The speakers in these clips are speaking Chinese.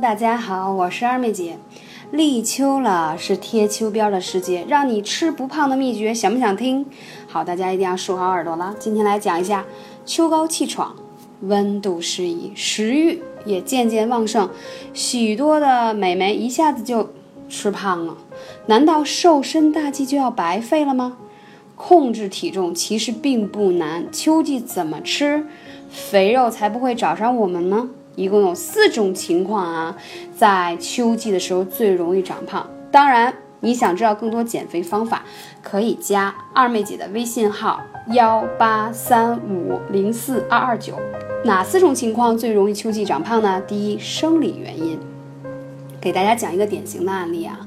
大家好，我是二妹姐。立秋了，是贴秋膘的时节，让你吃不胖的秘诀，想不想听？好，大家一定要竖好耳朵了。今天来讲一下，秋高气爽，温度适宜，食欲也渐渐旺盛，许多的美眉一下子就吃胖了。难道瘦身大计就要白费了吗？控制体重其实并不难，秋季怎么吃，肥肉才不会找上我们呢？一共有四种情况啊，在秋季的时候最容易长胖。当然，你想知道更多减肥方法，可以加二妹姐的微信号幺八三五零四二二九。哪四种情况最容易秋季长胖呢？第一，生理原因。给大家讲一个典型的案例啊，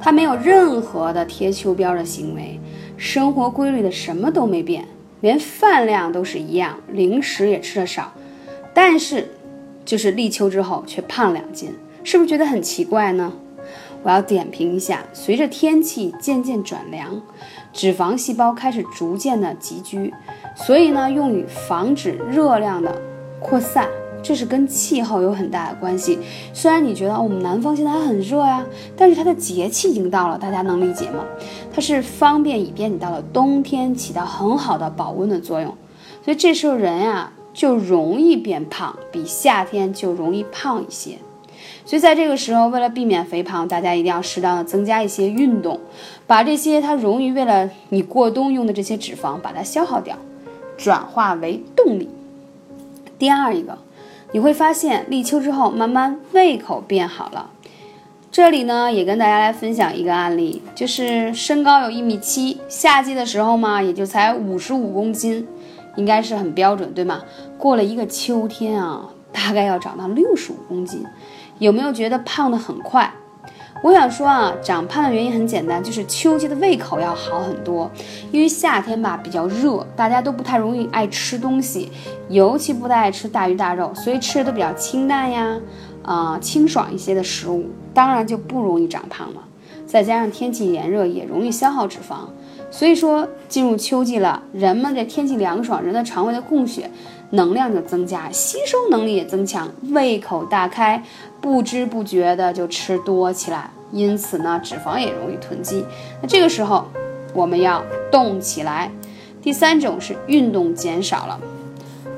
他没有任何的贴秋膘的行为，生活规律的什么都没变，连饭量都是一样，零食也吃的少，但是。就是立秋之后却胖两斤，是不是觉得很奇怪呢？我要点评一下，随着天气渐渐转凉，脂肪细胞开始逐渐的集聚，所以呢，用于防止热量的扩散，这是跟气候有很大的关系。虽然你觉得我们南方现在还很热呀，但是它的节气已经到了，大家能理解吗？它是方便以便你到了冬天起到很好的保温的作用，所以这时候人呀。就容易变胖，比夏天就容易胖一些。所以在这个时候，为了避免肥胖，大家一定要适当的增加一些运动，把这些它容易为了你过冬用的这些脂肪把它消耗掉，转化为动力。第二一个，你会发现立秋之后慢慢胃口变好了。这里呢也跟大家来分享一个案例，就是身高有一米七，夏季的时候嘛也就才五十五公斤。应该是很标准，对吗？过了一个秋天啊，大概要长到六十五公斤，有没有觉得胖的很快？我想说啊，长胖的原因很简单，就是秋季的胃口要好很多，因为夏天吧比较热，大家都不太容易爱吃东西，尤其不太爱吃大鱼大肉，所以吃的都比较清淡呀，啊清爽一些的食物，当然就不容易长胖了。再加上天气炎热，也容易消耗脂肪。所以说，进入秋季了，人们的天气凉爽，人的肠胃的供血能量就增加，吸收能力也增强，胃口大开，不知不觉的就吃多起来，因此呢，脂肪也容易囤积。那这个时候，我们要动起来。第三种是运动减少了，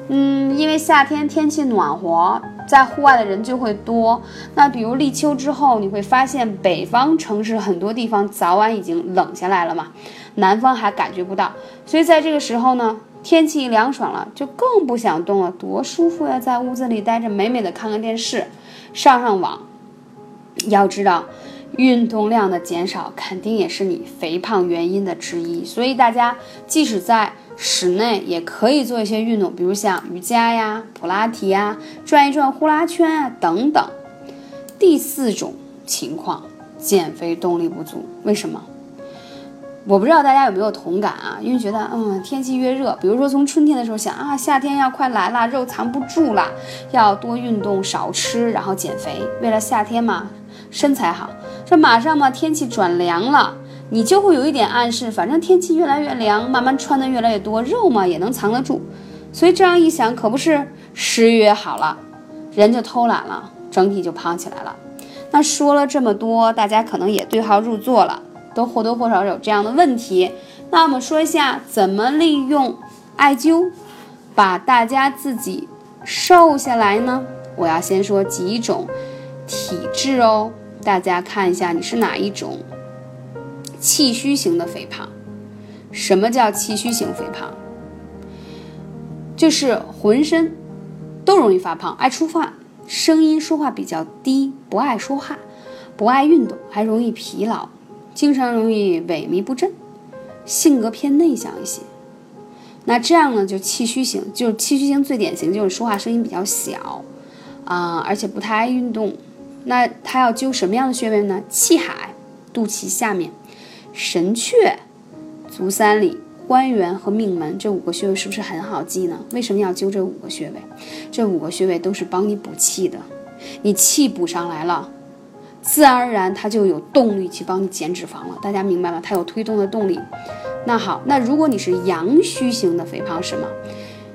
嗯，因为夏天天气暖和。在户外的人就会多。那比如立秋之后，你会发现北方城市很多地方早晚已经冷下来了嘛，南方还感觉不到。所以在这个时候呢，天气凉爽了，就更不想动了，多舒服呀，在屋子里待着，美美的看看电视，上上网。要知道，运动量的减少肯定也是你肥胖原因的之一。所以大家即使在室内也可以做一些运动，比如像瑜伽呀、普拉提呀、转一转呼啦圈啊等等。第四种情况，减肥动力不足，为什么？我不知道大家有没有同感啊？因为觉得，嗯，天气越热，比如说从春天的时候想啊，夏天要快来了，肉藏不住了，要多运动，少吃，然后减肥，为了夏天嘛，身材好。这马上嘛，天气转凉了。你就会有一点暗示，反正天气越来越凉，慢慢穿的越来越多，肉嘛也能藏得住，所以这样一想，可不是食欲好了，人就偷懒了，整体就胖起来了。那说了这么多，大家可能也对号入座了，都或多或少有这样的问题。那我们说一下怎么利用艾灸把大家自己瘦下来呢？我要先说几种体质哦，大家看一下你是哪一种。气虚型的肥胖，什么叫气虚型肥胖？就是浑身都容易发胖，爱出汗，声音说话比较低，不爱说话，不爱运动，还容易疲劳，经常容易萎靡不振，性格偏内向一些。那这样呢，就气虚型，就是气虚型最典型就是说话声音比较小，啊，而且不太爱运动。那他要灸什么样的穴位呢？气海、肚脐下面。神阙、足三里、关元和命门这五个穴位是不是很好记呢？为什么要灸这五个穴位？这五个穴位都是帮你补气的，你气补上来了，自然而然它就有动力去帮你减脂肪了。大家明白吗？它有推动的动力。那好，那如果你是阳虚型的肥胖，什么？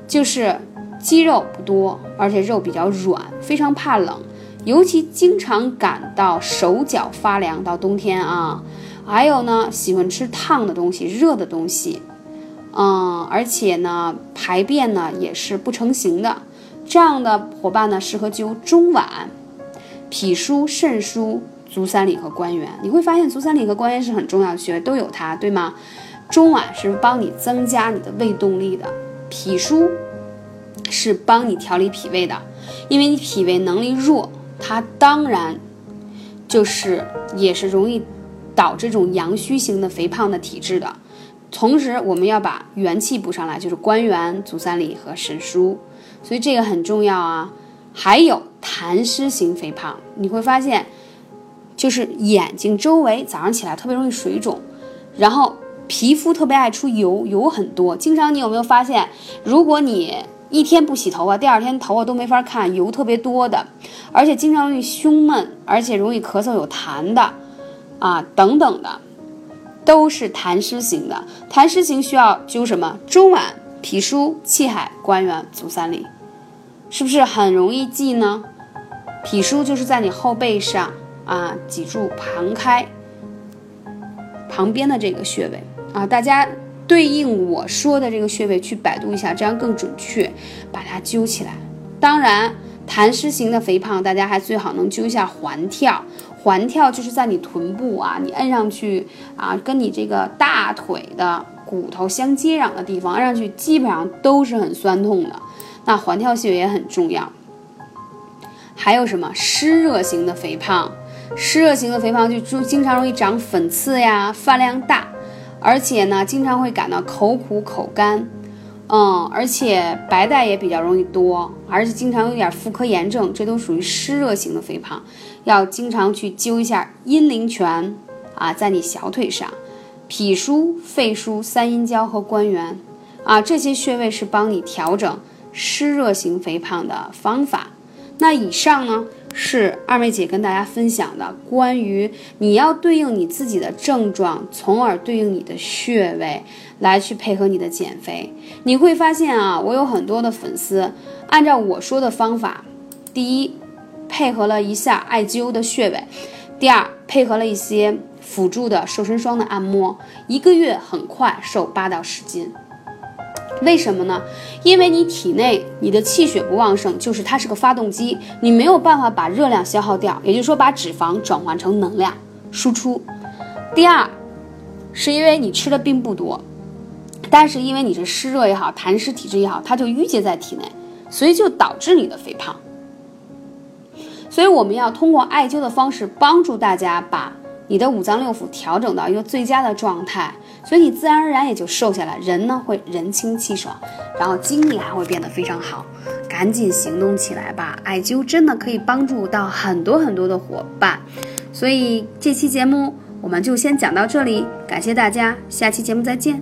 就是肌肉不多，而且肉比较软，非常怕冷，尤其经常感到手脚发凉，到冬天啊，还有呢，喜欢吃烫的东西、热的东西，嗯，而且呢，排便呢也是不成形的，这样的伙伴呢，适合灸中脘、脾腧、肾腧、足三里和关元。你会发现，足三里和关元是很重要的穴位，都有它，对吗？中脘是帮你增加你的胃动力的，脾腧是帮你调理脾胃的，因为你脾胃能力弱。它当然就是也是容易导这种阳虚型的肥胖的体质的。同时，我们要把元气补上来，就是关元、足三里和肾腧，所以这个很重要啊。还有痰湿型肥胖，你会发现，就是眼睛周围早上起来特别容易水肿，然后皮肤特别爱出油，油很多。经常你有没有发现，如果你一天不洗头发，第二天头发都没法看，油特别多的，而且经常容易胸闷，而且容易咳嗽有痰的，啊，等等的，都是痰湿型的。痰湿型需要灸什么？中脘、脾腧、气海、关元、足三里，是不是很容易记呢？脾腧就是在你后背上啊，脊柱旁开旁边的这个穴位啊，大家。对应我说的这个穴位去百度一下，这样更准确，把它揪起来。当然，痰湿型的肥胖，大家还最好能揪一下环跳。环跳就是在你臀部啊，你摁上去啊，跟你这个大腿的骨头相接壤的地方，摁上去基本上都是很酸痛的。那环跳穴也很重要。还有什么湿热型的肥胖？湿热型的肥胖就就经常容易长粉刺呀，饭量大。而且呢，经常会感到口苦口干，嗯，而且白带也比较容易多，而且经常有点妇科炎症，这都属于湿热型的肥胖，要经常去灸一下阴陵泉啊，在你小腿上，脾腧、肺腧、三阴交和关元啊，这些穴位是帮你调整湿热型肥胖的方法。那以上呢？是二妹姐跟大家分享的关于你要对应你自己的症状，从而对应你的穴位来去配合你的减肥。你会发现啊，我有很多的粉丝按照我说的方法，第一配合了一下艾灸的穴位，第二配合了一些辅助的瘦身霜的按摩，一个月很快瘦八到十斤。为什么呢？因为你体内你的气血不旺盛，就是它是个发动机，你没有办法把热量消耗掉，也就是说把脂肪转换成能量输出。第二，是因为你吃的并不多，但是因为你是湿热也好，痰湿体质也好，它就淤结在体内，所以就导致你的肥胖。所以我们要通过艾灸的方式帮助大家把。你的五脏六腑调整到一个最佳的状态，所以你自然而然也就瘦下来，人呢会人清气爽，然后精力还会变得非常好。赶紧行动起来吧！艾灸真的可以帮助到很多很多的伙伴，所以这期节目我们就先讲到这里，感谢大家，下期节目再见。